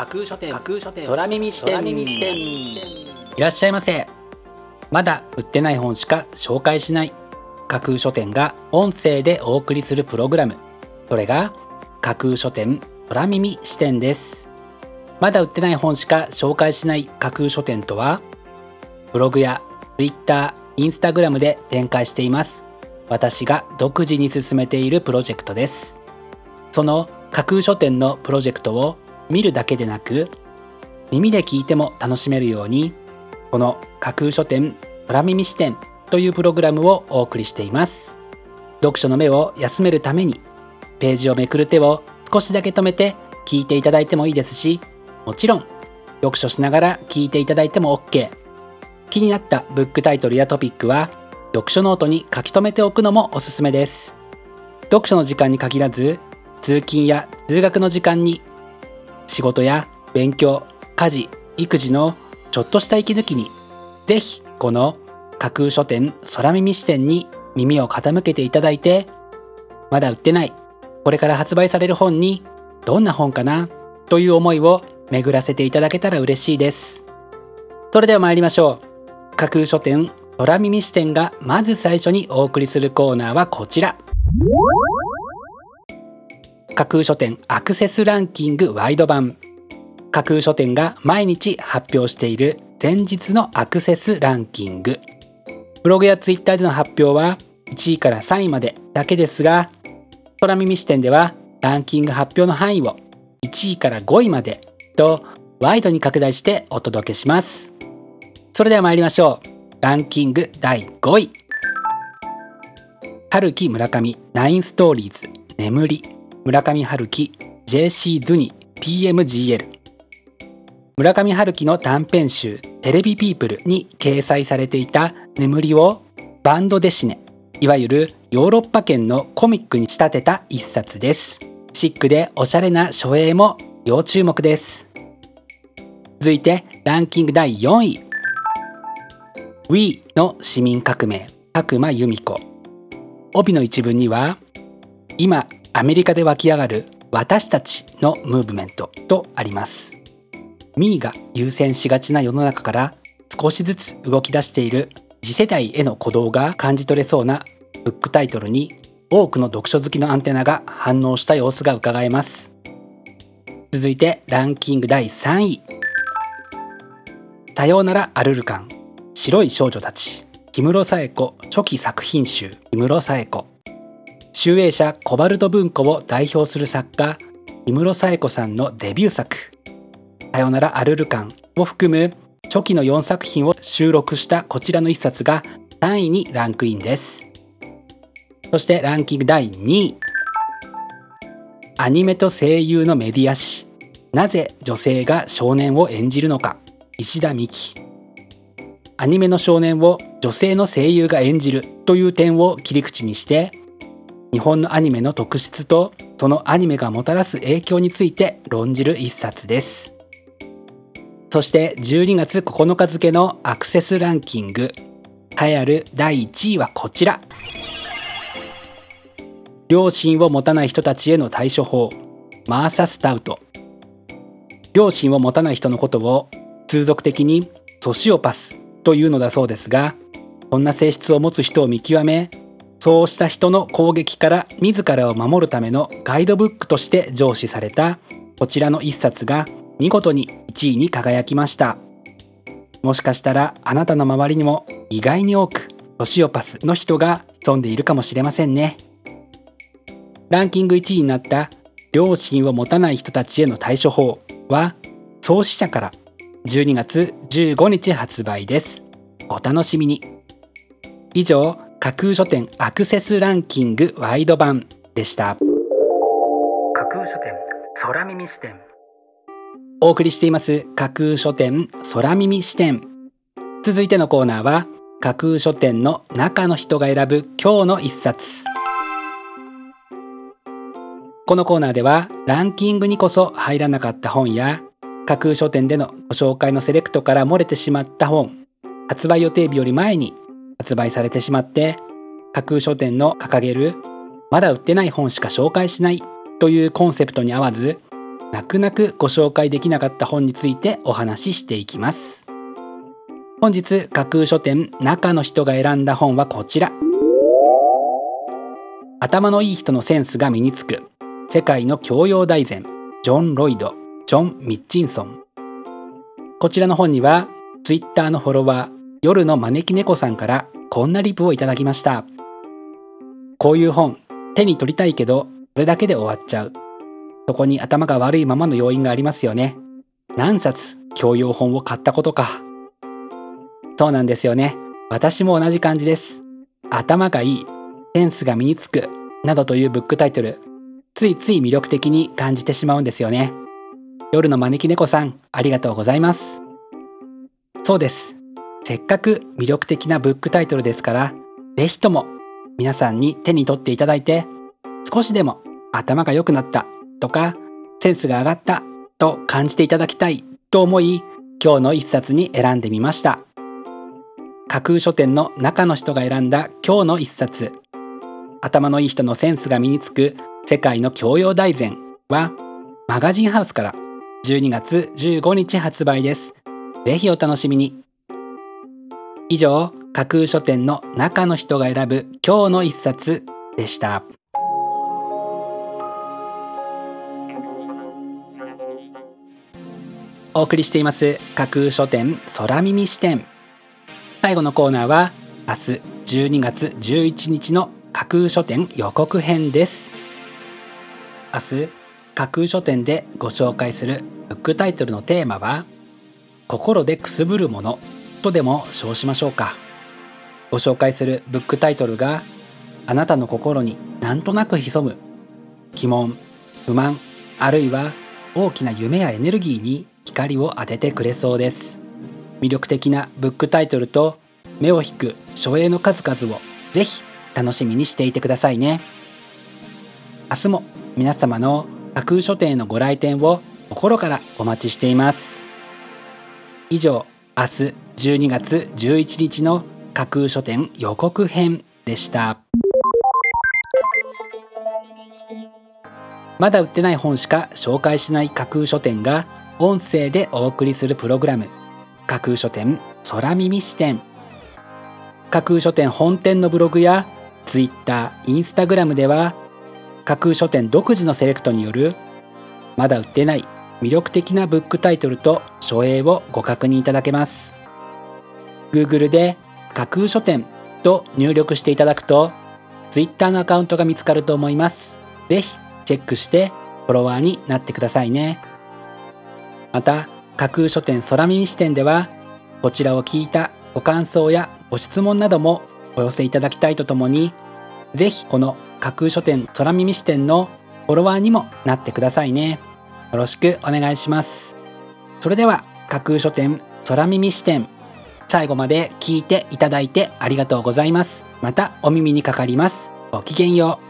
架空書店。架空書店。空耳視点。空耳視点。いらっしゃいませ。まだ売ってない本しか紹介しない。架空書店が音声でお送りするプログラム。それが架空書店空耳視点です。まだ売ってない本しか紹介しない。架空書店とはブログや Twitter、Instagram で展開しています。私が独自に進めているプロジェクトです。その架空書店のプロジェクトを見るだけでなく耳で聞いても楽しめるようにこの架空書店空耳視点というプログラムをお送りしています。読書の目を休めるためにページをめくる手を少しだけ止めて聞いていただいてもいいですしもちろん読書しながら聞いていただいても OK 気になったブックタイトルやトピックは読書ノートに書き留めておくのもおすすめです。読書の時間に限らず通勤や通学の時間に仕事や勉強家事育児のちょっとした息抜きにぜひこの架空書店空耳視点に耳を傾けていただいてまだ売ってないこれから発売される本にどんな本かなという思いを巡らせていただけたら嬉しいです。それでは参りましょう。架空書店空耳視点がまず最初にお送りするコーナーはこちら。架空書店アクセスランキングワイド版。架空書店が毎日発表している前日のアクセスランキング。ブログやツイッターでの発表は1位から3位までだけですが空耳視点ではランキング発表の範囲を1位から5位までとワイドに拡大してお届けします。それでは参りましょう。ランキング第5位。春樹村上ナインストーリーズ眠り。村上春樹 JC ドゥニ PMGL 村上春樹の短編集「テレビピープル」に掲載されていた「眠り」をバンドデシネいわゆるヨーロッパ圏のコミックに仕立てた一冊です。シックでおしゃれな書影も要注目です。続いてランキング第4位。We の市民革命角間由美子。帯の一文には今アメリカで湧き上がる私たちのムーブメントとあります。ミーが優先しがちな世の中から少しずつ動き出している次世代への鼓動が感じ取れそうなブックタイトルに多くの読書好きのアンテナが反応した様子が伺えます。続いてランキング第3位。さようならアルルカン。白い少女たち。木室紗恵子。初期作品集。木室紗恵子。集英社コバルト文庫を代表する作家木室紗恵子さんのデビュー作「さよならアルルカン」を含む初期の4作品を収録したこちらの一冊が3位にランクインです。そしてランキング第2位。アニメと声優のメディア誌なぜ女性が少年を演じるのか。石田美希。アニメの少年を女性の声優が演じるという点を切り口にして日本のアニメの特質とそのアニメがもたらす影響について論じる一冊です。そして12月9日付のアクセスランキング。栄えある第1位はこちら。両親を持たない人たちへの対処法。マーサ・スタウト。両親を持たない人のことを通俗的にソシオパスというのだそうですがこんな性質を持つ人を見極めそうした人の攻撃から自らを守るためのガイドブックとして上司されたこちらの一冊が見事に1位に輝きました。もしかしたらあなたの周りにも意外に多くソシオパスの人が潜んでいるかもしれませんね。ランキング1位になった両親を持たない人たちへの対処法は創始者から12月15日発売です。お楽しみに。以上架空書店アクセスランキングワイド版でした。架空書店空耳視点。お送りしています架空書店空耳視点。続いてのコーナーは架空書店の中の人が選ぶ今日の一冊。このコーナーではランキングにこそ入らなかった本や架空書店でのご紹介のセレクトから漏れてしまった本発売予定日より前に発売されてしまって架空書店の掲げるまだ売ってない本しか紹介しないというコンセプトに合わず泣く泣くご紹介できなかった本についてお話ししていきます。本日架空書店中の人が選んだ本はこちら。頭のいい人のセンスが身につく世界の教養大全ジョン・ロイドジョン・ミッチンソン。こちらの本にはツイッターのフォロワー夜の招き猫さんからこんなリプをいただきました。こういう本手に取りたいけどそれだけで終わっちゃう。そこに頭が悪いままの要因がありますよね。何冊教養本を買ったことか。そうなんですよね。私も同じ感じです。頭がいいセンスが身につくなどというブックタイトルついつい魅力的に感じてしまうんですよね。夜の招き猫さんありがとうございます。そうです。せっかく魅力的なブックタイトルですから是非とも皆さんに手に取っていただいて少しでも頭が良くなったとかセンスが上がったと感じていただきたいと思い今日の一冊に選んでみました。架空書店の中の人が選んだ今日の一冊。頭のいい人のセンスが身につく世界の教養大全はマガジンハウスから12月15日発売です。ぜひお楽しみに。以上架空書店の中の人が選ぶ今日の一冊でした。お送りしています架空書店空耳視点。最後のコーナーは明日12月11日の架空書店予告編です。明日架空書店でご紹介するブックタイトルのテーマは心でくすぶるもの。とでも称しましょうか。ご紹介するブックタイトルがあなたの心になんとなく潜む疑問不満あるいは大きな夢やエネルギーに光を当ててくれそうです。魅力的なブックタイトルと目を引く書影の数々をぜひ楽しみにしていてくださいね。明日も皆様の架空書店へのご来店を心からお待ちしています。以上明日12月11日の架空書店予告編でした。まだ売ってない本しか紹介しない架空書店が音声でお送りするプログラム。架空書店空耳視点。架空書店本店のブログや Twitter、Instagram では架空書店独自のセレクトによるまだ売ってない魅力的なブックタイトルと書影をご確認いただけます。Google で架空書店と入力していただくと Twitter のアカウントが見つかると思います。ぜひチェックしてフォロワーになってくださいね。また架空書店空耳視点ではこちらを聞いたご感想やご質問などもお寄せいただきたいとともにぜひこの架空書店空耳視点のフォロワーにもなってくださいね。よろしくお願いします。それでは架空書店空耳視点最後まで聞いていただいてありがとうございます。またお耳にかかります。ごきげんよう。